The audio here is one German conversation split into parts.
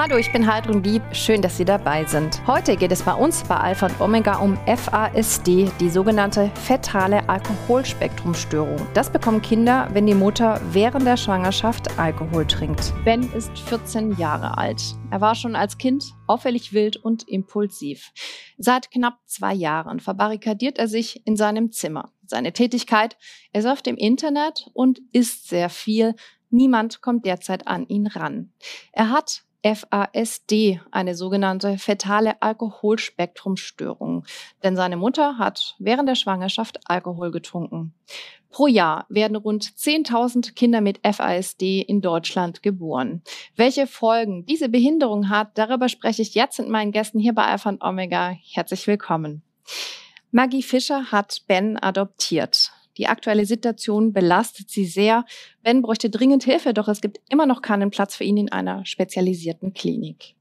Hallo, ich bin Heidrun Lieb. Schön, dass Sie dabei sind. Heute geht es bei uns bei Alpha und Omega um FASD, die sogenannte fetale Alkoholspektrumstörung. Das bekommen Kinder, wenn die Mutter während der Schwangerschaft Alkohol trinkt. Ben ist 14 Jahre alt. Er war schon als Kind auffällig wild und impulsiv. Seit knapp zwei Jahren verbarrikadiert er sich in seinem Zimmer. Seine Tätigkeit, er surft im Internet und isst sehr viel. Niemand kommt derzeit an ihn ran. Er hat FASD, eine sogenannte fetale Alkoholspektrumstörung. Denn seine Mutter hat während der Schwangerschaft Alkohol getrunken. Pro Jahr werden rund 10.000 Kinder mit FASD in Deutschland geboren. Welche Folgen diese Behinderung hat, darüber spreche ich jetzt mit meinen Gästen hier bei Alpha und Omega. Herzlich willkommen. Maggie Fischer hat Ben adoptiert. Die aktuelle Situation belastet sie sehr. Ben bräuchte dringend Hilfe, doch es gibt immer noch keinen Platz für ihn in einer spezialisierten Klinik.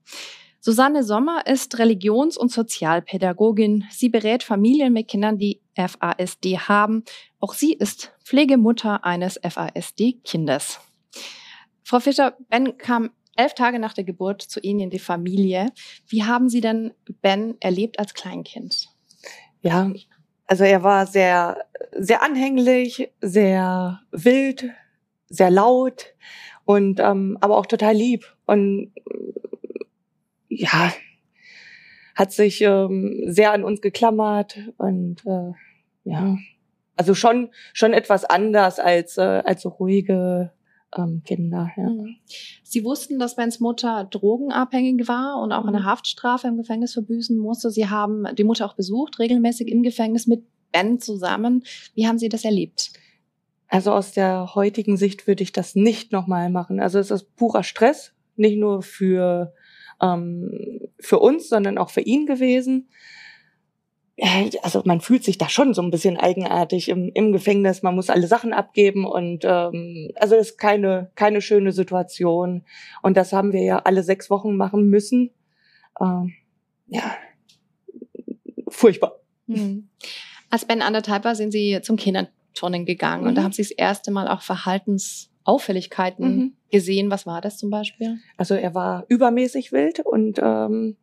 Susanne Sommer ist Religions- und Sozialpädagogin. Sie berät Familien mit Kindern, die FASD haben. Auch sie ist Pflegemutter eines FASD-Kindes. Frau Fischer, Ben kam elf Tage nach der Geburt zu Ihnen in die Familie. Wie haben Sie denn Ben erlebt als Kleinkind? Ja, also er war sehr, sehr anhänglich, sehr wild, sehr laut und ähm, aber auch total lieb. Und ja hat sich ähm, sehr an uns geklammert und äh, ja. Also schon schon etwas anders als äh, als so ruhige ähm, Kinder. Ja. Mhm. Sie wussten, dass Bens Mutter drogenabhängig war und auch eine mhm. Haftstrafe im Gefängnis verbüßen musste. Sie haben die Mutter auch besucht, regelmäßig im Gefängnis mit Ben zusammen. Wie haben Sie das erlebt? Also aus der heutigen Sicht würde ich das nicht nochmal machen. Also es ist purer Stress, nicht nur für, ähm, für uns, sondern auch für ihn gewesen also man fühlt sich da schon so ein bisschen eigenartig im, im Gefängnis. Man muss alle Sachen abgeben und ähm, also es ist keine keine schöne Situation. Und das haben wir ja alle sechs Wochen machen müssen. Ähm, ja, furchtbar. Hm. Als Ben anderthalb war, sind Sie zum Kinderturnen gegangen mhm. und da mhm. haben Sie das erste Mal auch Verhaltensauffälligkeiten mhm. gesehen. Was war das zum Beispiel? Also er war übermäßig wild und ähm,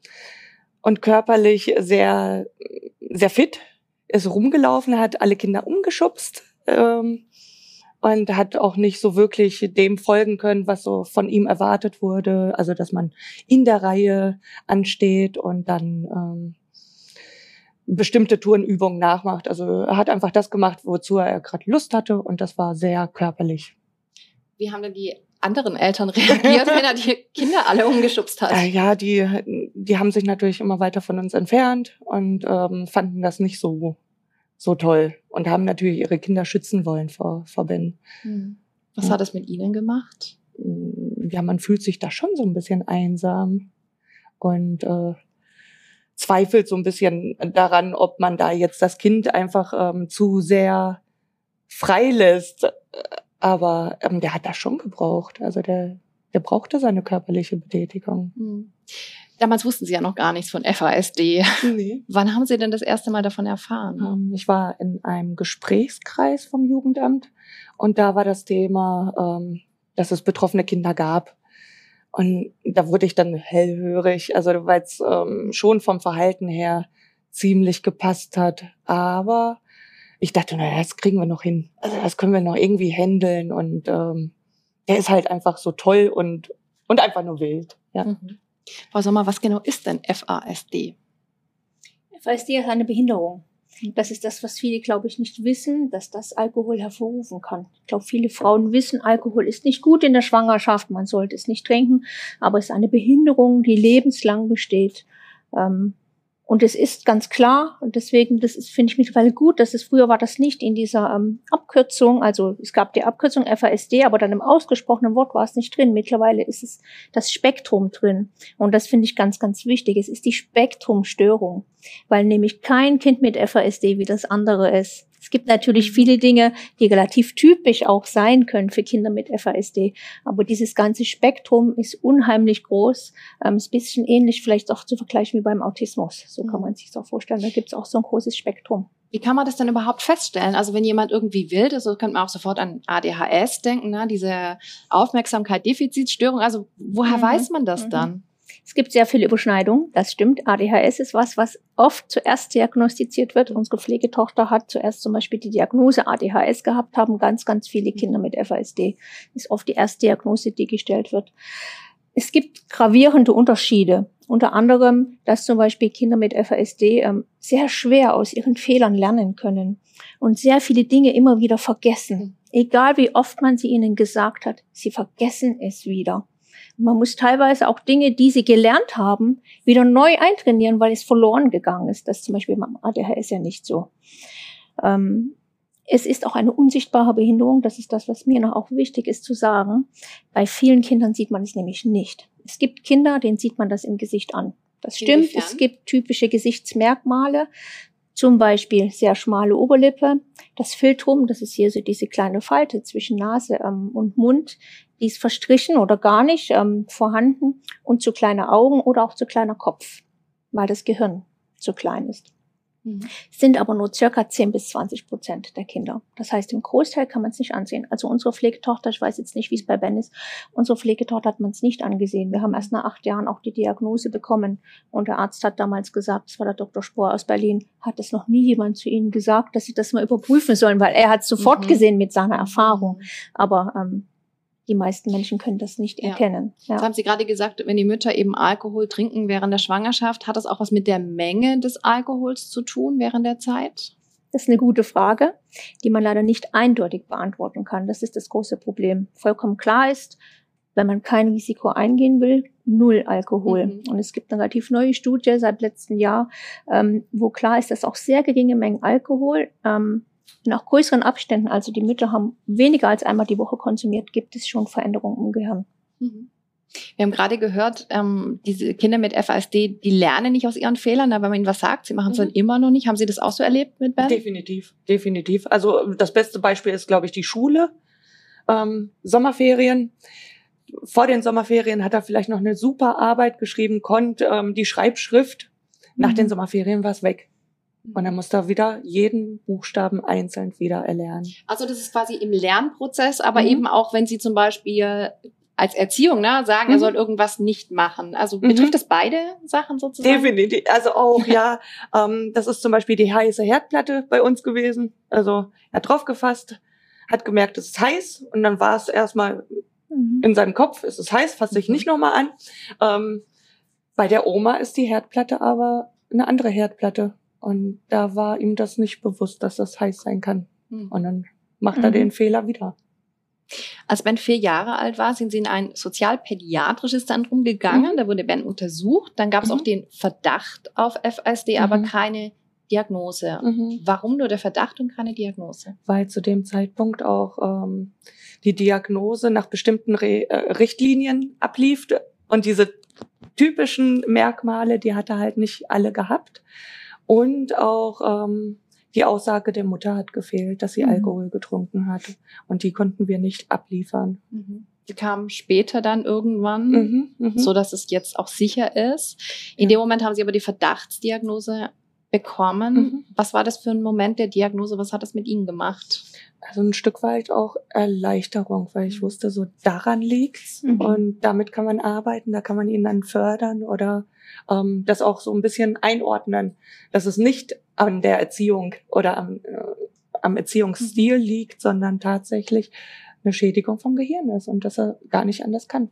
und körperlich sehr sehr fit, ist rumgelaufen, hat alle Kinder umgeschubst ähm, und hat auch nicht so wirklich dem folgen können, was so von ihm erwartet wurde. Also dass man in der Reihe ansteht und dann ähm, bestimmte Tourenübungen nachmacht. Also er hat einfach das gemacht, wozu er gerade Lust hatte und das war sehr körperlich. Wie haben denn die anderen Eltern reagiert, wenn er die Kinder alle umgeschubst hat? Äh, ja, die, die haben sich natürlich immer weiter von uns entfernt und ähm, fanden das nicht so, so toll und haben natürlich ihre Kinder schützen wollen vor, vor Ben. Hm. Was ja. hat das mit Ihnen gemacht? Hm, ja, man fühlt sich da schon so ein bisschen einsam und äh, zweifelt so ein bisschen daran, ob man da jetzt das Kind einfach ähm, zu sehr frei lässt aber ähm, der hat das schon gebraucht. Also der, der brauchte seine körperliche Betätigung. Mhm. Damals wussten Sie ja noch gar nichts von FASD. Nee. Wann haben Sie denn das erste Mal davon erfahren? Ähm, ich war in einem Gesprächskreis vom Jugendamt und da war das Thema, ähm, dass es betroffene Kinder gab. Und da wurde ich dann hellhörig, also weil es ähm, schon vom Verhalten her ziemlich gepasst hat. Aber ich dachte, naja, das kriegen wir noch hin. Also das können wir noch irgendwie handeln und ähm, der ist halt einfach so toll und, und einfach nur wild. Ja. Mhm. Frau Sommer, was genau ist denn FASD? FASD ist eine Behinderung. Das ist das, was viele, glaube ich, nicht wissen, dass das Alkohol hervorrufen kann. Ich glaube, viele Frauen wissen, Alkohol ist nicht gut in der Schwangerschaft, man sollte es nicht trinken, aber es ist eine Behinderung, die lebenslang besteht. Ähm, und es ist ganz klar, und deswegen, das finde ich mittlerweile gut, dass es früher war das nicht in dieser ähm, Abkürzung, also es gab die Abkürzung FASD, aber dann im ausgesprochenen Wort war es nicht drin. Mittlerweile ist es das Spektrum drin. Und das finde ich ganz, ganz wichtig. Es ist die Spektrumstörung, weil nämlich kein Kind mit FASD wie das andere ist. Es gibt natürlich viele Dinge, die relativ typisch auch sein können für Kinder mit FASD. Aber dieses ganze Spektrum ist unheimlich groß. Ähm, ist ein bisschen ähnlich vielleicht auch zu vergleichen wie beim Autismus. So kann mhm. man sich das auch vorstellen. Da gibt es auch so ein großes Spektrum. Wie kann man das denn überhaupt feststellen? Also wenn jemand irgendwie wild ist, so könnte man auch sofort an ADHS denken, ne? diese Aufmerksamkeit, Defizitstörung. Also woher mhm. weiß man das mhm. dann? Es gibt sehr viele Überschneidungen, das stimmt. ADHS ist was, was oft zuerst diagnostiziert wird. Unsere Pflegetochter hat zuerst zum Beispiel die Diagnose ADHS gehabt, haben ganz, ganz viele Kinder mit FASD. Ist oft die erste Diagnose, die gestellt wird. Es gibt gravierende Unterschiede. Unter anderem, dass zum Beispiel Kinder mit FASD ähm, sehr schwer aus ihren Fehlern lernen können und sehr viele Dinge immer wieder vergessen. Egal wie oft man sie ihnen gesagt hat, sie vergessen es wieder. Man muss teilweise auch Dinge, die sie gelernt haben, wieder neu eintrainieren, weil es verloren gegangen ist. Das ist zum Beispiel beim ADHS ja nicht so. Ähm, es ist auch eine unsichtbare Behinderung. Das ist das, was mir noch auch wichtig ist zu sagen. Bei vielen Kindern sieht man es nämlich nicht. Es gibt Kinder, denen sieht man das im Gesicht an. Das stimmt. Inwiefern? Es gibt typische Gesichtsmerkmale. Zum Beispiel sehr schmale Oberlippe, das Filtrum, das ist hier so diese kleine Falte zwischen Nase ähm, und Mund, die ist verstrichen oder gar nicht ähm, vorhanden und zu kleine Augen oder auch zu kleiner Kopf, weil das Gehirn zu klein ist. Mhm. Sind aber nur circa 10 bis 20 Prozent der Kinder. Das heißt, im Großteil kann man es nicht ansehen. Also unsere Pflegetochter, ich weiß jetzt nicht, wie es bei Ben ist, unsere Pflegetochter hat man es nicht angesehen. Wir haben erst nach acht Jahren auch die Diagnose bekommen. Und der Arzt hat damals gesagt, das war der Dr. Spohr aus Berlin, hat es noch nie jemand zu ihnen gesagt, dass sie das mal überprüfen sollen, weil er hat es sofort mhm. gesehen mit seiner Erfahrung. Mhm. Aber ähm, die meisten Menschen können das nicht ja. erkennen. Ja. Jetzt haben Sie gerade gesagt, wenn die Mütter eben Alkohol trinken während der Schwangerschaft, hat das auch was mit der Menge des Alkohols zu tun während der Zeit? Das ist eine gute Frage, die man leider nicht eindeutig beantworten kann. Das ist das große Problem. Vollkommen klar ist, wenn man kein Risiko eingehen will, null Alkohol. Mhm. Und es gibt eine relativ neue Studie seit letztem Jahr, ähm, wo klar ist, dass auch sehr geringe Mengen Alkohol ähm, nach größeren Abständen, also die Mütter haben weniger als einmal die Woche konsumiert, gibt es schon Veränderungen im Gehirn. Mhm. Wir haben gerade gehört, ähm, diese Kinder mit FASD, die lernen nicht aus ihren Fehlern, aber wenn man ihnen was sagt, sie machen es mhm. dann immer noch nicht. Haben Sie das auch so erlebt mit Ben? Definitiv, definitiv. Also das beste Beispiel ist, glaube ich, die Schule. Ähm, Sommerferien. Vor den Sommerferien hat er vielleicht noch eine super Arbeit geschrieben, konnte ähm, die Schreibschrift. Nach mhm. den Sommerferien war es weg. Und dann muss er wieder jeden Buchstaben einzeln wieder erlernen. Also das ist quasi im Lernprozess, aber mhm. eben auch, wenn Sie zum Beispiel als Erziehung ne, sagen, mhm. er soll irgendwas nicht machen. Also mhm. betrifft mhm. das beide Sachen sozusagen? Definitiv. Also auch, ja. Ähm, das ist zum Beispiel die heiße Herdplatte bei uns gewesen. Also er hat drauf gefasst, hat gemerkt, es ist heiß und dann war es erstmal mhm. in seinem Kopf, es ist heiß, fasse ich mhm. nicht nochmal an. Ähm, bei der Oma ist die Herdplatte aber eine andere Herdplatte. Und da war ihm das nicht bewusst, dass das heiß sein kann. Mhm. Und dann macht er mhm. den Fehler wieder. Als Ben vier Jahre alt war, sind sie in ein sozialpädiatrisches Zentrum gegangen. Mhm. Da wurde Ben untersucht. Dann gab es auch mhm. den Verdacht auf FSD, aber mhm. keine Diagnose. Warum nur der Verdacht und keine Diagnose? Weil zu dem Zeitpunkt auch ähm, die Diagnose nach bestimmten Re äh, Richtlinien ablief und diese typischen Merkmale, die hat er halt nicht alle gehabt. Und auch ähm, die Aussage der Mutter hat gefehlt, dass sie mhm. Alkohol getrunken hat. Und die konnten wir nicht abliefern. Mhm. Die kamen später dann irgendwann, mhm, mh. so dass es jetzt auch sicher ist. In ja. dem Moment haben sie aber die Verdachtsdiagnose bekommen. Mhm. Was war das für ein Moment der Diagnose? Was hat das mit Ihnen gemacht? Also ein Stück weit auch Erleichterung, weil ich wusste, so daran liegt's mhm. und damit kann man arbeiten, da kann man ihn dann fördern oder ähm, das auch so ein bisschen einordnen, dass es nicht an der Erziehung oder am, äh, am Erziehungsstil mhm. liegt, sondern tatsächlich eine Schädigung vom Gehirn ist und dass er gar nicht anders kann.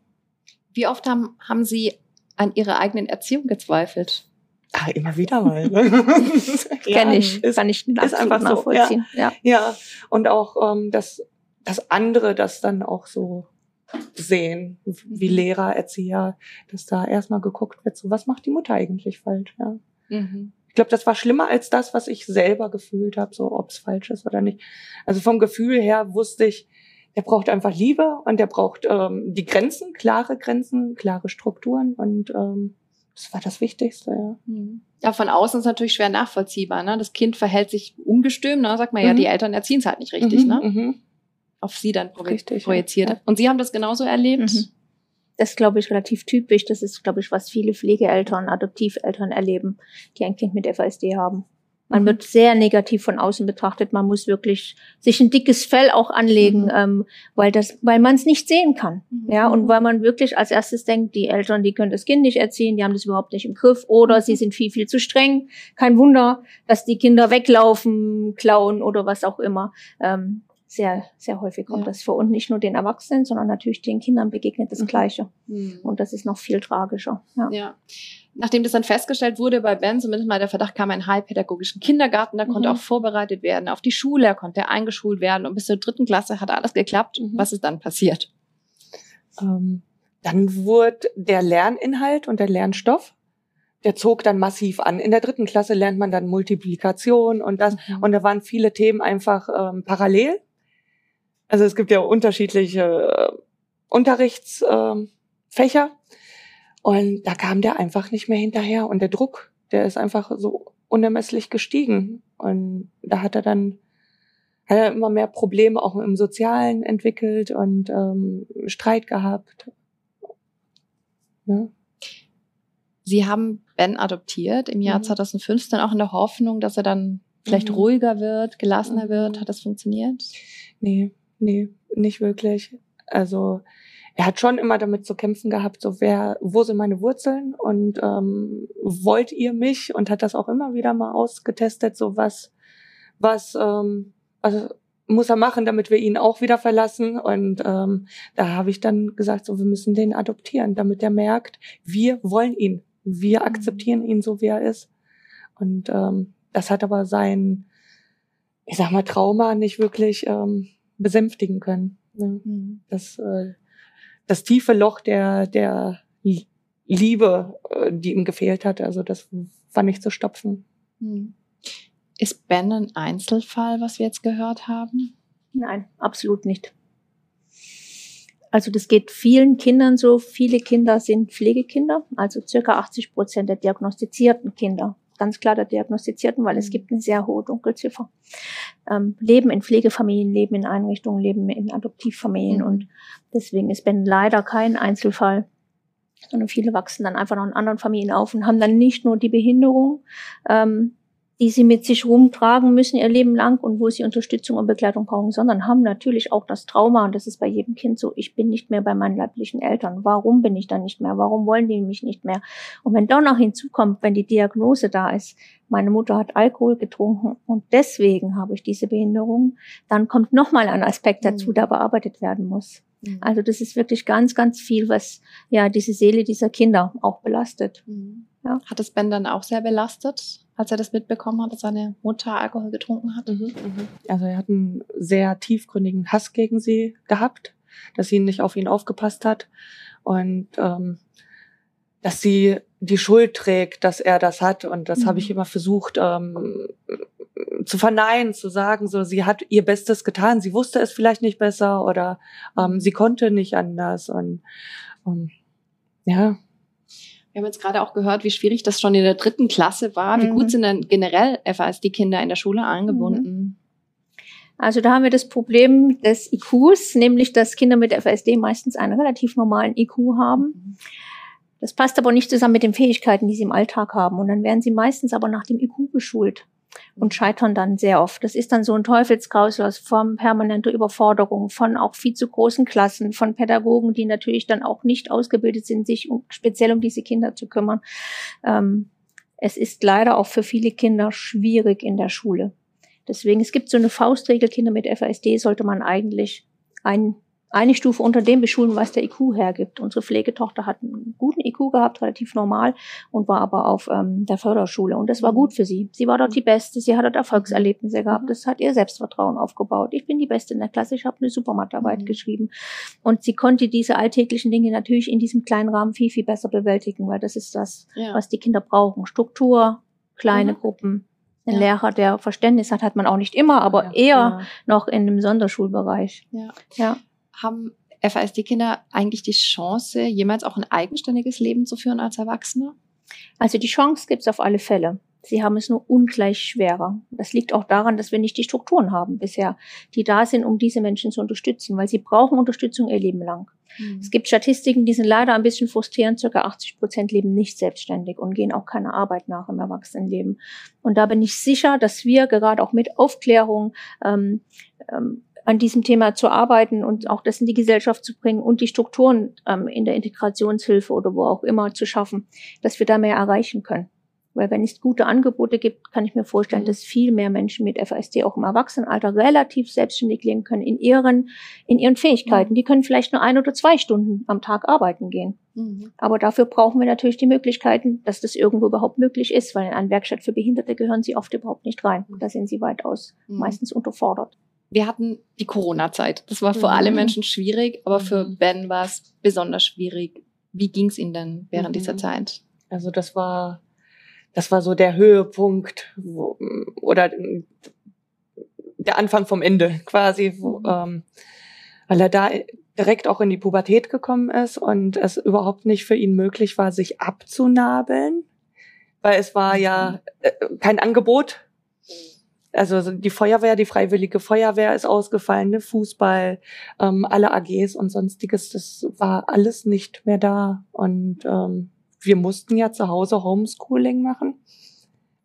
Wie oft haben, haben Sie an Ihrer eigenen Erziehung gezweifelt? Ah, immer wieder mal. ja, Kenn ich, ist, kann ich ist einfach nachvollziehen. So, ja, ja. ja, und auch ähm, dass das andere das dann auch so sehen, wie mhm. Lehrer, Erzieher, dass da erstmal geguckt wird, so was macht die Mutter eigentlich falsch, ja. Mhm. Ich glaube, das war schlimmer als das, was ich selber gefühlt habe, so ob es falsch ist oder nicht. Also vom Gefühl her wusste ich, der braucht einfach Liebe und der braucht ähm, die Grenzen, klare Grenzen, klare Strukturen und ähm, das war das Wichtigste, ja. Mhm. Ja, von außen ist natürlich schwer nachvollziehbar. Ne? Das Kind verhält sich ungestüm, ne? sagt man mhm. ja, die Eltern erziehen es halt nicht richtig. Mhm, ne? Mhm auf sie dann Richtig, projiziert. Ja. Und Sie haben das genauso erlebt? Mhm. Das ist, glaube ich, relativ typisch. Das ist, glaube ich, was viele Pflegeeltern, Adoptiveltern erleben, die ein Kind mit FASD haben. Man wird sehr negativ von außen betrachtet. Man muss wirklich sich ein dickes Fell auch anlegen, Mhm. ähm, weil das, weil man es nicht sehen kann. Mhm. Ja, und weil man wirklich als erstes denkt, die Eltern, die können das Kind nicht erziehen, die haben das überhaupt nicht im Griff oder Mhm. sie sind viel, viel zu streng. Kein Wunder, dass die Kinder weglaufen, klauen oder was auch immer. Ähm, sehr, sehr häufig kommt Ja. das vor. Und nicht nur den Erwachsenen, sondern natürlich den Kindern begegnet das Mhm. Gleiche. Mhm. Und das ist noch viel tragischer. Ja. Ja. Nachdem das dann festgestellt wurde bei Ben, zumindest mal der Verdacht kam, ein heilpädagogischen Kindergarten, da konnte Mhm. auch vorbereitet werden auf die Schule, er konnte eingeschult werden und bis zur dritten Klasse hat alles geklappt. Mhm. Was ist dann passiert? Ähm, dann wurde der Lerninhalt und der Lernstoff, der zog dann massiv an. In der dritten Klasse lernt man dann Multiplikation und das. Mhm. Und da waren viele Themen einfach ähm, parallel. Also es gibt ja unterschiedliche äh, Unterrichtsfächer. Fächer. und da kam der einfach nicht mehr hinterher. Und der Druck, der ist einfach so unermesslich gestiegen. Und da hat er dann hat er immer mehr Probleme auch im Sozialen entwickelt und ähm, Streit gehabt. Ja. Sie haben Ben adoptiert im Jahr Mhm. 2015 auch in der Hoffnung, dass er dann vielleicht Mhm. ruhiger wird, gelassener Mhm. wird. Hat das funktioniert? Nee, nee, nicht wirklich. Also er hat schon immer damit zu kämpfen gehabt, so wer, wo sind meine Wurzeln und ähm, wollt ihr mich? Und hat das auch immer wieder mal ausgetestet, so was, was, ähm, also muss er machen, damit wir ihn auch wieder verlassen. Und ähm, da habe ich dann gesagt, so wir müssen den adoptieren, damit er merkt, wir wollen ihn, wir Mhm. akzeptieren ihn so, wie er ist. Und ähm, das hat aber sein, ich sag mal, Trauma nicht wirklich ähm, besänftigen können. Ne? Mhm. Das, äh, das tiefe Loch der, der Lie- Liebe, äh, die ihm gefehlt hat, also das war nicht zu stopfen. Mhm. Ist Ben ein Einzelfall, was wir jetzt gehört haben? Nein, absolut nicht. Also das geht vielen Kindern so. Viele Kinder sind Pflegekinder, also circa 80 Prozent der diagnostizierten Kinder. Ganz klar der diagnostizierten, weil es Mhm. gibt eine sehr hohe Dunkelziffer. Ähm, leben in Pflegefamilien, leben in Einrichtungen, leben in Adoptivfamilien Mhm. und deswegen ist Ben leider kein Einzelfall, sondern viele wachsen dann einfach noch in anderen Familien auf und haben dann nicht nur die Behinderung, ähm, die sie mit sich rumtragen müssen ihr Leben lang und wo sie Unterstützung und Begleitung brauchen, sondern haben natürlich auch das Trauma, und das ist bei jedem Kind so, ich bin nicht mehr bei meinen leiblichen Eltern. Warum bin ich da nicht mehr? Warum wollen die mich nicht mehr? Und wenn dann noch hinzukommt, wenn die Diagnose da ist, meine Mutter hat Alkohol getrunken und deswegen habe ich diese Behinderung, dann kommt nochmal ein Aspekt dazu, Mhm. der bearbeitet werden muss. Mhm. Also das ist wirklich ganz, ganz viel, was ja diese Seele dieser Kinder auch belastet. Mhm. Ja. Hat es Ben dann auch sehr belastet, als er das mitbekommen hat, dass seine Mutter Alkohol getrunken hat? Also er hat einen sehr tiefgründigen Hass gegen sie gehabt, dass sie nicht auf ihn aufgepasst hat und ähm, dass sie die Schuld trägt, dass er das hat. Und das Mhm. habe ich immer versucht ähm, zu verneinen, zu sagen, so sie hat ihr Bestes getan, sie wusste es vielleicht nicht besser oder ähm, sie konnte nicht anders. Und ähm, ja, Wir haben jetzt gerade auch gehört, wie schwierig das schon in der dritten Klasse war. Wie Mhm. gut sind denn generell FASD-Kinder in der Schule angebunden? Also da haben wir das Problem des IQs, nämlich dass Kinder mit FSD meistens einen relativ normalen IQ haben. Das passt aber nicht zusammen mit den Fähigkeiten, die sie im Alltag haben. Und dann werden sie meistens aber nach dem IQ geschult und scheitern dann sehr oft. Das ist dann so ein Teufelskreisel aus von permanenter Überforderung, von auch viel zu großen Klassen, von Pädagogen, die natürlich dann auch nicht ausgebildet sind, sich um, speziell um diese Kinder zu kümmern. Ähm, es ist leider auch für viele Kinder schwierig in der Schule. Deswegen, es gibt so eine Faustregel, Kinder mit FASD sollte man eigentlich ein, eine Stufe unter dem beschulen, was der IQ hergibt. Unsere Pflegetochter hat einen guten IQ gehabt, relativ normal, und war aber auf ähm, der Förderschule. Und das war gut für sie. Sie war dort die Beste, sie hat dort Erfolgserlebnisse gehabt, Mhm. das hat ihr Selbstvertrauen aufgebaut. Ich bin die Beste in der Klasse, ich habe eine super Mathearbeit Mhm. geschrieben. Und sie konnte diese alltäglichen Dinge natürlich in diesem kleinen Rahmen viel, viel besser bewältigen, weil das ist das, Ja. was die Kinder brauchen. Struktur, kleine Mhm. Gruppen. Ein Ja. Lehrer, der Verständnis hat, hat man auch nicht immer, aber ja, eher ja. noch in dem Sonderschulbereich. Ja. Haben FASD-Kinder eigentlich die Chance, jemals auch ein eigenständiges Leben zu führen als Erwachsene? Also die Chance gibt's auf alle Fälle. Sie haben es nur ungleich schwerer. Das liegt auch daran, dass wir nicht die Strukturen haben bisher, die da sind, um diese Menschen zu unterstützen, weil sie brauchen Unterstützung ihr Leben lang. Mhm. Es gibt Statistiken, die sind leider ein bisschen frustrierend. Circa 80 Prozent leben nicht selbstständig und gehen auch keine Arbeit nach im Erwachsenenleben. Und da bin ich sicher, dass wir gerade auch mit Aufklärung ähm, ähm, an diesem Thema zu arbeiten und auch das in die Gesellschaft zu bringen und die Strukturen ähm, in der Integrationshilfe oder wo auch immer zu schaffen, dass wir da mehr erreichen können. Weil wenn es gute Angebote gibt, kann ich mir vorstellen, mhm. dass viel mehr Menschen mit FASD auch im Erwachsenenalter relativ selbstständig leben können in ihren, in ihren Fähigkeiten. Mhm. Die können vielleicht nur ein oder zwei Stunden am Tag arbeiten gehen. Mhm. Aber dafür brauchen wir natürlich die Möglichkeiten, dass das irgendwo überhaupt möglich ist, weil in eine Werkstatt für Behinderte gehören sie oft überhaupt nicht rein. Da sind sie weitaus mhm. meistens unterfordert. Wir hatten die Corona-Zeit. Das war für alle mhm. Menschen schwierig, aber für mhm. Ben war es besonders schwierig. Wie ging es Ihnen denn während dieser Zeit? Also das war das war so der Höhepunkt wo, oder der Anfang vom Ende quasi, wo, mhm. ähm, weil er da direkt auch in die Pubertät gekommen ist und es überhaupt nicht für ihn möglich war, sich abzunabeln, weil es war ja mhm. äh, kein Angebot. Also die Feuerwehr, die freiwillige Feuerwehr ist ausgefallen, ne? Fußball, ähm, alle AGs und sonstiges, das war alles nicht mehr da. Und ähm, wir mussten ja zu Hause Homeschooling machen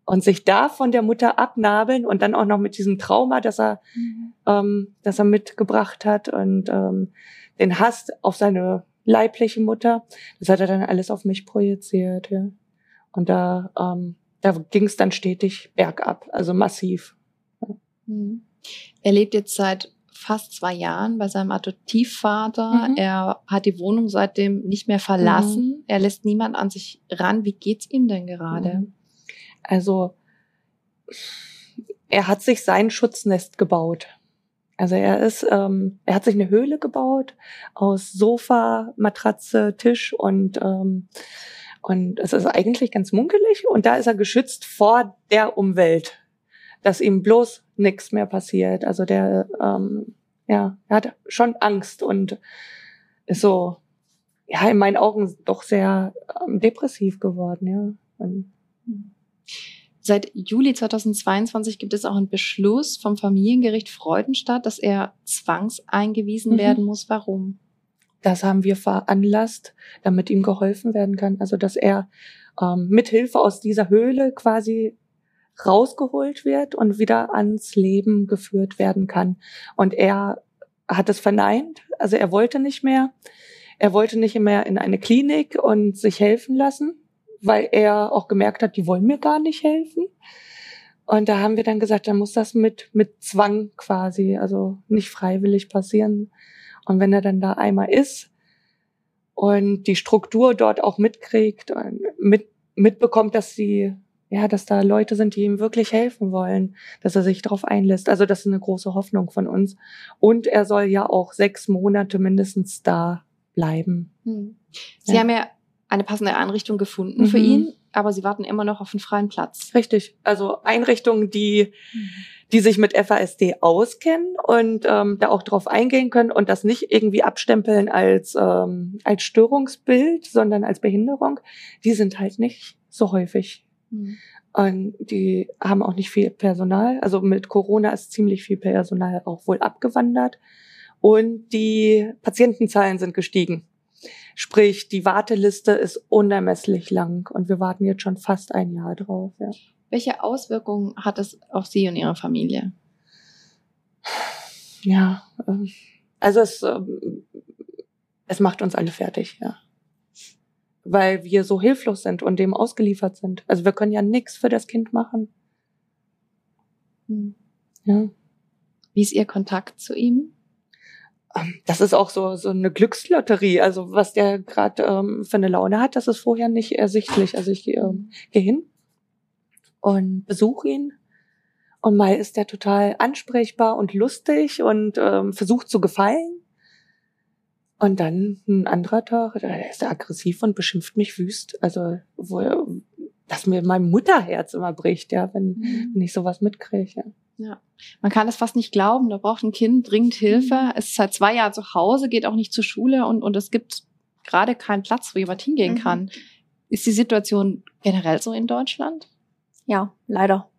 und sich da von der Mutter abnabeln und dann auch noch mit diesem Trauma, das er, mhm. ähm, das er mitgebracht hat und ähm, den Hass auf seine leibliche Mutter, das hat er dann alles auf mich projiziert. Ja. Und da, ähm, da ging es dann stetig bergab, also massiv. Mhm. Er lebt jetzt seit fast zwei Jahren bei seinem Adoptivvater. Mhm. Er hat die Wohnung seitdem nicht mehr verlassen. Mhm. Er lässt niemand an sich ran. Wie geht's ihm denn gerade? Mhm. Also er hat sich sein Schutznest gebaut. Also er ist, ähm, er hat sich eine Höhle gebaut aus Sofa, Matratze, Tisch und ähm, und es ist eigentlich ganz munkelig und da ist er geschützt vor der Umwelt dass ihm bloß nichts mehr passiert. Also der, ähm, ja, er hat schon Angst und ist so, ja, in meinen Augen doch sehr ähm, depressiv geworden, ja. Und, Seit Juli 2022 gibt es auch einen Beschluss vom Familiengericht Freudenstadt, dass er zwangseingewiesen mhm. werden muss. Warum? Das haben wir veranlasst, damit ihm geholfen werden kann. Also dass er ähm, mit Hilfe aus dieser Höhle quasi rausgeholt wird und wieder ans Leben geführt werden kann. Und er hat es verneint, also er wollte nicht mehr. Er wollte nicht mehr in eine Klinik und sich helfen lassen, weil er auch gemerkt hat, die wollen mir gar nicht helfen. Und da haben wir dann gesagt, dann muss das mit, mit Zwang quasi, also nicht freiwillig passieren. Und wenn er dann da einmal ist und die Struktur dort auch mitkriegt und mit, mitbekommt, dass sie ja, dass da Leute sind, die ihm wirklich helfen wollen, dass er sich darauf einlässt. Also das ist eine große Hoffnung von uns. Und er soll ja auch sechs Monate mindestens da bleiben. Hm. Sie ja. haben ja eine passende Einrichtung gefunden mhm. für ihn, aber Sie warten immer noch auf einen freien Platz. Richtig. Also Einrichtungen, die, mhm. die sich mit FASD auskennen und ähm, da auch drauf eingehen können und das nicht irgendwie abstempeln als, ähm, als Störungsbild, sondern als Behinderung, die sind halt nicht so häufig Mhm. Und die haben auch nicht viel Personal. Also mit Corona ist ziemlich viel Personal auch wohl abgewandert. Und die Patientenzahlen sind gestiegen. Sprich, die Warteliste ist unermesslich lang und wir warten jetzt schon fast ein Jahr drauf. Ja. Welche Auswirkungen hat es auf Sie und Ihre Familie? Ja, ähm, also es, ähm, es macht uns alle fertig, ja weil wir so hilflos sind und dem ausgeliefert sind. Also wir können ja nichts für das Kind machen. Hm. Ja. Wie ist Ihr Kontakt zu ihm? Ähm, das ist auch so so eine Glückslotterie. Also was der gerade ähm, für eine Laune hat, das ist vorher nicht ersichtlich. Also ich ähm, gehe hin und besuche ihn und mal ist der total ansprechbar und lustig und ähm, versucht zu gefallen. Und dann ein anderer Tag, da ist er aggressiv und beschimpft mich wüst. Also, wo er, dass mir mein Mutterherz immer bricht, ja, wenn, mhm. wenn ich sowas mitkriege. Ja. ja. Man kann es fast nicht glauben. Da braucht ein Kind dringend Hilfe. Mhm. Es ist seit zwei Jahren zu Hause, geht auch nicht zur Schule und, und es gibt gerade keinen Platz, wo jemand hingehen mhm. kann. Ist die Situation generell so in Deutschland? Ja, leider.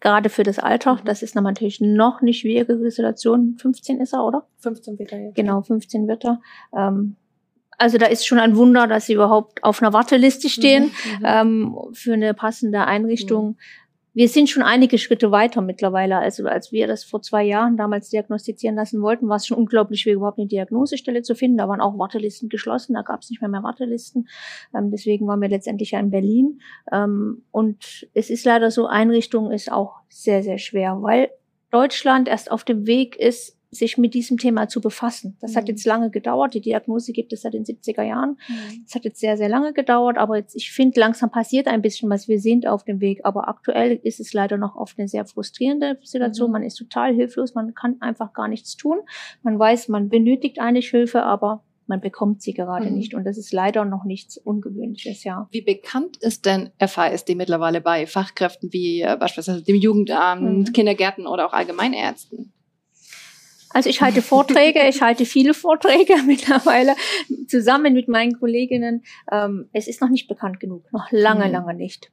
Gerade für das Alter, Mhm. das ist natürlich noch eine schwierige Situation. 15 ist er, oder? 15 Meter jetzt. Genau, 15 wird er. Ähm, also da ist schon ein Wunder, dass sie überhaupt auf einer Warteliste stehen Mhm. ähm, für eine passende Einrichtung. Wir sind schon einige Schritte weiter mittlerweile. Also als wir das vor zwei Jahren damals diagnostizieren lassen wollten, war es schon unglaublich schwer, überhaupt eine Diagnosestelle zu finden. Da waren auch Wartelisten geschlossen, da gab es nicht mehr mehr Wartelisten. Ähm, deswegen waren wir letztendlich ja in Berlin. Ähm, und es ist leider so, Einrichtung ist auch sehr, sehr schwer, weil Deutschland erst auf dem Weg ist, sich mit diesem Thema zu befassen. Das hat Mhm. jetzt lange gedauert. Die Diagnose gibt es seit den 70er Jahren. Mhm. Es hat jetzt sehr, sehr lange gedauert, aber jetzt, ich finde, langsam passiert ein bisschen was. Wir sind auf dem Weg, aber aktuell ist es leider noch oft eine sehr frustrierende Situation. Mhm. Man ist total hilflos, man kann einfach gar nichts tun. Man weiß, man benötigt eigentlich Hilfe, aber man bekommt sie gerade Mhm. nicht. Und das ist leider noch nichts Ungewöhnliches, ja. Wie bekannt ist denn FASD mittlerweile bei Fachkräften wie äh, beispielsweise dem Jugendamt, Mhm. Kindergärten oder auch Allgemeinärzten? Also ich halte Vorträge, ich halte viele Vorträge mittlerweile zusammen mit meinen Kolleginnen. Ähm, es ist noch nicht bekannt genug, noch lange, Mhm. lange nicht.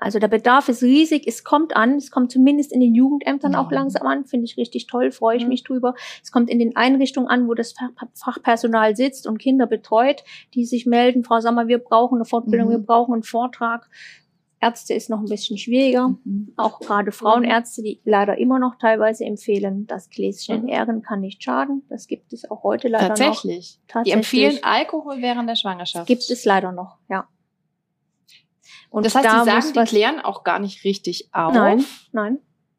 Also der Bedarf ist riesig, es kommt an, es kommt zumindest in den Jugendämtern auch Mhm. langsam an, finde ich richtig toll, freue ich Mhm. mich drüber. Es kommt in den Einrichtungen an, wo das Fach- Fachpersonal sitzt und Kinder betreut, die sich melden, Frau Sommer, wir brauchen eine Fortbildung, Mhm. wir brauchen einen Vortrag. Ärzte ist noch ein bisschen schwieriger Mhm. auch gerade Frauenärzte, die leider immer noch teilweise empfehlen, das Gläschen in Ehren kann nicht schaden. Das gibt es auch heute leider Tatsächlich. noch. Die Tatsächlich. empfehlen Alkohol während der Schwangerschaft. Gibt es leider noch, ja. Und das heißt, da die sagen, die klären auch gar nicht richtig auf. Nein, nein.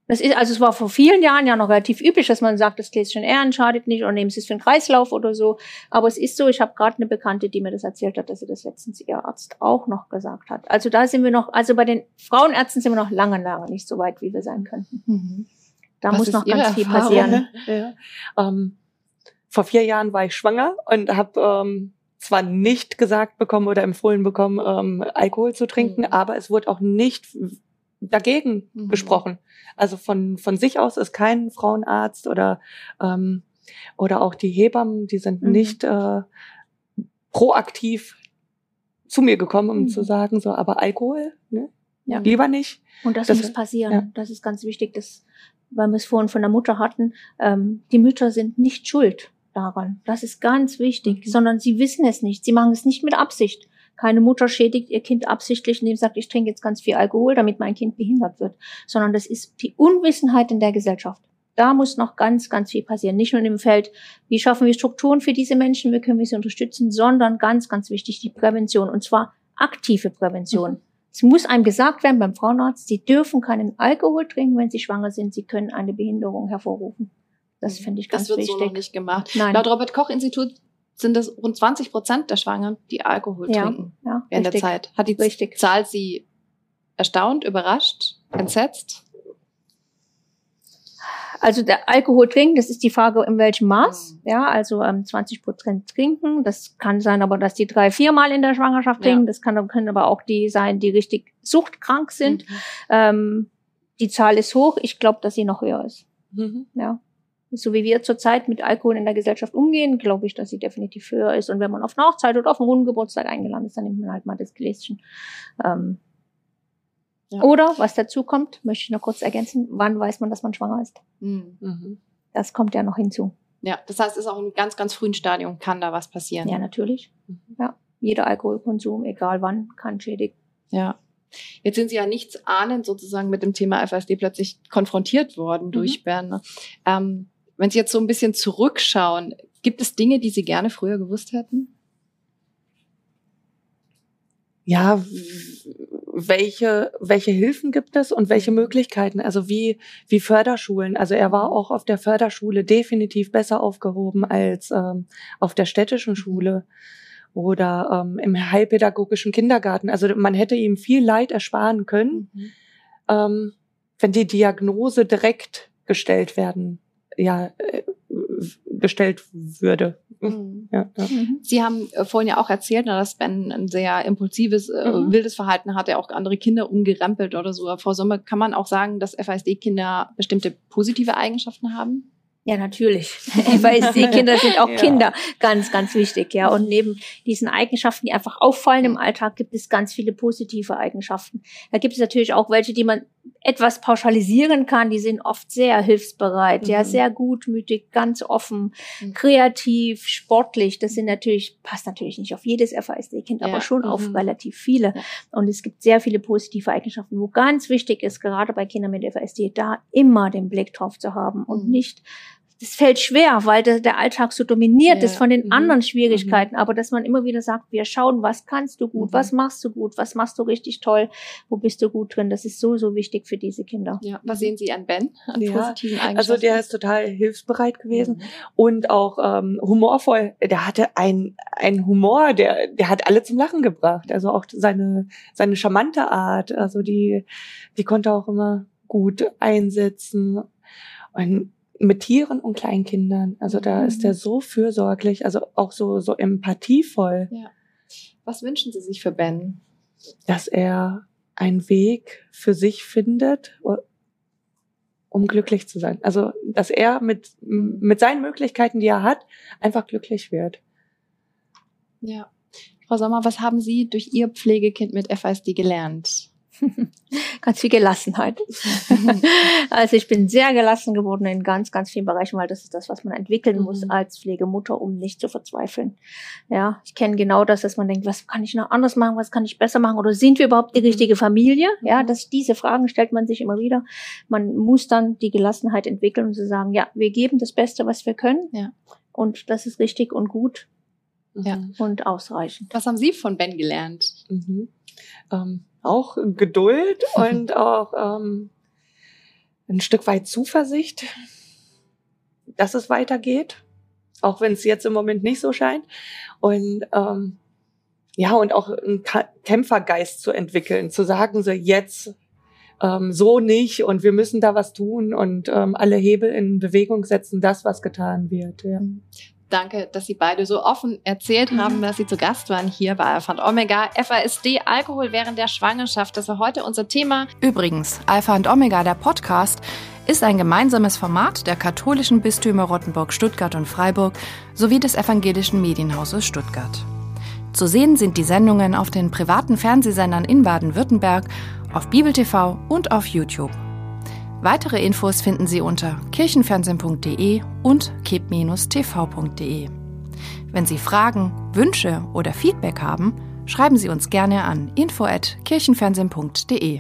Das ist, also es war vor vielen Jahren ja noch relativ üblich, dass man sagt, das Gläschen Ehren schadet nicht oder nehmen Sie es für den Kreislauf oder so. Aber es ist so, ich habe gerade eine Bekannte, die mir das erzählt hat, dass sie das letztens ihr Arzt auch noch gesagt hat. Also da sind wir noch, also bei den Frauenärzten sind wir noch lange, lange nicht so weit, wie wir sein könnten. Mhm. Da Was muss noch ganz viel Erfahrung? passieren. Ja. Ähm, vor vier Jahren war ich schwanger und habe ähm, zwar nicht gesagt bekommen oder empfohlen bekommen, ähm, Alkohol zu trinken, Mhm. aber es wurde auch nicht dagegen Mhm. gesprochen. Also von, von sich aus ist kein Frauenarzt oder, ähm, oder auch die Hebammen, die sind Mhm. nicht äh, proaktiv zu mir gekommen, um Mhm. zu sagen, so, aber Alkohol, ne? Ja. lieber nicht. Und das, Das- muss passieren. ja. Das ist ganz wichtig, dass, weil wir es vorhin von der Mutter hatten, ähm, die Mütter sind nicht schuld daran. Das ist ganz wichtig, Mhm. sondern sie wissen es nicht. Sie machen es nicht mit Absicht. Keine Mutter schädigt ihr Kind absichtlich, indem sie sagt, ich trinke jetzt ganz viel Alkohol, damit mein Kind behindert wird. Sondern das ist die Unwissenheit in der Gesellschaft. Da muss noch ganz, ganz viel passieren. Nicht nur im Feld, wie schaffen wir Strukturen für diese Menschen, wie können wir sie unterstützen, sondern ganz, ganz wichtig, die Prävention. Und zwar aktive Prävention. Mhm. Es muss einem gesagt werden beim Frauenarzt, sie dürfen keinen Alkohol trinken, wenn sie schwanger sind. Sie können eine Behinderung hervorrufen. Das finde ich ganz Das wird so noch wichtig. nicht gemacht. Nein. Laut Robert Koch Institut sind es rund 20 Prozent der Schwangeren, die Alkohol Ja, trinken ja, während richtig. der Zeit. Hat die Richtig. Zahl Sie erstaunt, überrascht, entsetzt? Also der Alkohol trinken, das ist die Frage, in welchem Maß. Mhm. Ja, also ähm, 20 Prozent trinken. Das kann sein, aber dass die drei, viermal in der Schwangerschaft Ja. trinken. Das kann, können aber auch die sein, die richtig suchtkrank sind. Mhm. Ähm, die Zahl ist hoch. Ich glaube, dass sie noch höher ist. Mhm. Ja. So wie wir zurzeit mit Alkohol in der Gesellschaft umgehen, glaube ich, dass sie definitiv höher ist. Und wenn man auf eine Hochzeit oder auf einen runden Geburtstag eingeladen ist, dann nimmt man halt mal das Gläschen. Ähm, Ja. Oder, was dazu kommt, möchte ich noch kurz ergänzen, wann weiß man, dass man schwanger ist? Mhm. Mhm. Das kommt ja noch hinzu. Ja, das heißt, es ist auch im ganz, ganz frühen Stadium kann da was passieren. Ja, natürlich. Mhm. Ja. Jeder Alkoholkonsum, egal wann, kann schädigen. Ja. Jetzt sind Sie ja nichts ahnend sozusagen mit dem Thema FSD plötzlich konfrontiert worden Mhm. durch Bern. Ähm, wenn Sie jetzt so ein bisschen zurückschauen, gibt es Dinge, die Sie gerne früher gewusst hätten? ja, welche, welche Hilfen gibt es und welche Möglichkeiten? Also wie, wie Förderschulen. Also er war auch auf der Förderschule definitiv besser aufgehoben als ähm, auf der städtischen Schule oder ähm, im heilpädagogischen Kindergarten. Also man hätte ihm viel Leid ersparen können, ähm, wenn die Diagnose direkt gestellt werden, ja, äh, gestellt würde. Mhm. Ja, ja. Sie haben äh, vorhin ja auch erzählt, dass Ben ein sehr impulsives, äh, Mhm. wildes Verhalten hatte, auch andere Kinder umgerempelt oder so. Frau Sommer, kann man auch sagen, dass FASD-Kinder bestimmte positive Eigenschaften haben? Ja, natürlich. FASD-Kinder sind auch Ja. Kinder. Ganz, ganz wichtig, ja. Und neben diesen Eigenschaften, die einfach auffallen im Alltag, gibt es ganz viele positive Eigenschaften. Da gibt es natürlich auch welche, die man etwas pauschalisieren kann. Die sind oft sehr hilfsbereit, ja, Mhm. sehr gutmütig, ganz offen, Mhm. kreativ, sportlich. Das sind natürlich, passt natürlich nicht auf jedes FASD-Kind, Ja. aber schon auf Mhm. relativ viele. Ja. Und es gibt sehr viele positive Eigenschaften, wo ganz wichtig ist, gerade bei Kindern mit FASD, da immer den Blick drauf zu haben und Mhm. nicht das fällt schwer, weil der, der Alltag so dominiert Ja. ist von den Mhm. anderen Schwierigkeiten. Aber dass man immer wieder sagt, wir schauen, was kannst du gut, Mhm. was machst du gut, was machst du richtig toll, wo bist du gut drin. Das ist so, so wichtig für diese Kinder. Ja, was sehen Sie an Ben an Ja, positiven Eigenschaften? Also der ist total hilfsbereit gewesen Mhm. und auch ähm, humorvoll. Der hatte ein ein Humor, der der hat alle zum Lachen gebracht. Also auch seine seine charmante Art, also die die konnte auch immer gut einsetzen und mit Tieren und Kleinkindern. Also da Mhm. ist er so fürsorglich, also auch so so empathievoll, Was wünschen Sie sich für Ben? dass er einen Weg für sich findet, um glücklich zu sein. Also, dass er mit, mit seinen Möglichkeiten, die er hat, einfach glücklich wird. Ja. Frau Sommer, was haben Sie durch Ihr Pflegekind mit FASD gelernt? Ganz viel Gelassenheit. also ich bin sehr gelassen geworden in ganz, ganz vielen Bereichen, weil das ist das, was man entwickeln Mhm. muss als Pflegemutter, um nicht zu verzweifeln. Ja, ich kenne genau das, dass man denkt, was kann ich noch anders machen, was kann ich besser machen oder sind wir überhaupt die Mhm. richtige Familie? Ja, Mhm. dass diese Fragen stellt man sich immer wieder. Man muss dann die Gelassenheit entwickeln und zu sagen, ja, wir geben das Beste, was wir können. Ja. Und das ist richtig und gut Ja. Mhm. und ausreichend. Was haben Sie von Ben gelernt? Mhm. Ähm, auch Geduld und auch ähm, ein Stück weit Zuversicht, dass es weitergeht, auch wenn es jetzt im Moment nicht so scheint. Und ähm, ja, und auch einen Kämpfergeist zu entwickeln, zu sagen, so jetzt ähm, so nicht und wir müssen da was tun und ähm, alle Hebel in Bewegung setzen, das, was getan wird. Ja. Danke, dass Sie beide so offen erzählt haben, dass Sie zu Gast waren hier bei Alpha und Omega. FASD, Alkohol während der Schwangerschaft, das war heute unser Thema. Übrigens, Alpha und Omega, der Podcast, ist ein gemeinsames Format der katholischen Bistümer Rottenburg, Stuttgart und Freiburg sowie des evangelischen Medienhauses Stuttgart. Zu sehen sind die Sendungen auf den privaten Fernsehsendern in Baden-Württemberg, auf Bibel TV und auf YouTube. Weitere Infos finden Sie unter kirchenfernsehen.de und kip-tv.de. Wenn Sie Fragen, Wünsche oder Feedback haben, schreiben Sie uns gerne an info@kirchenfernsehen.de.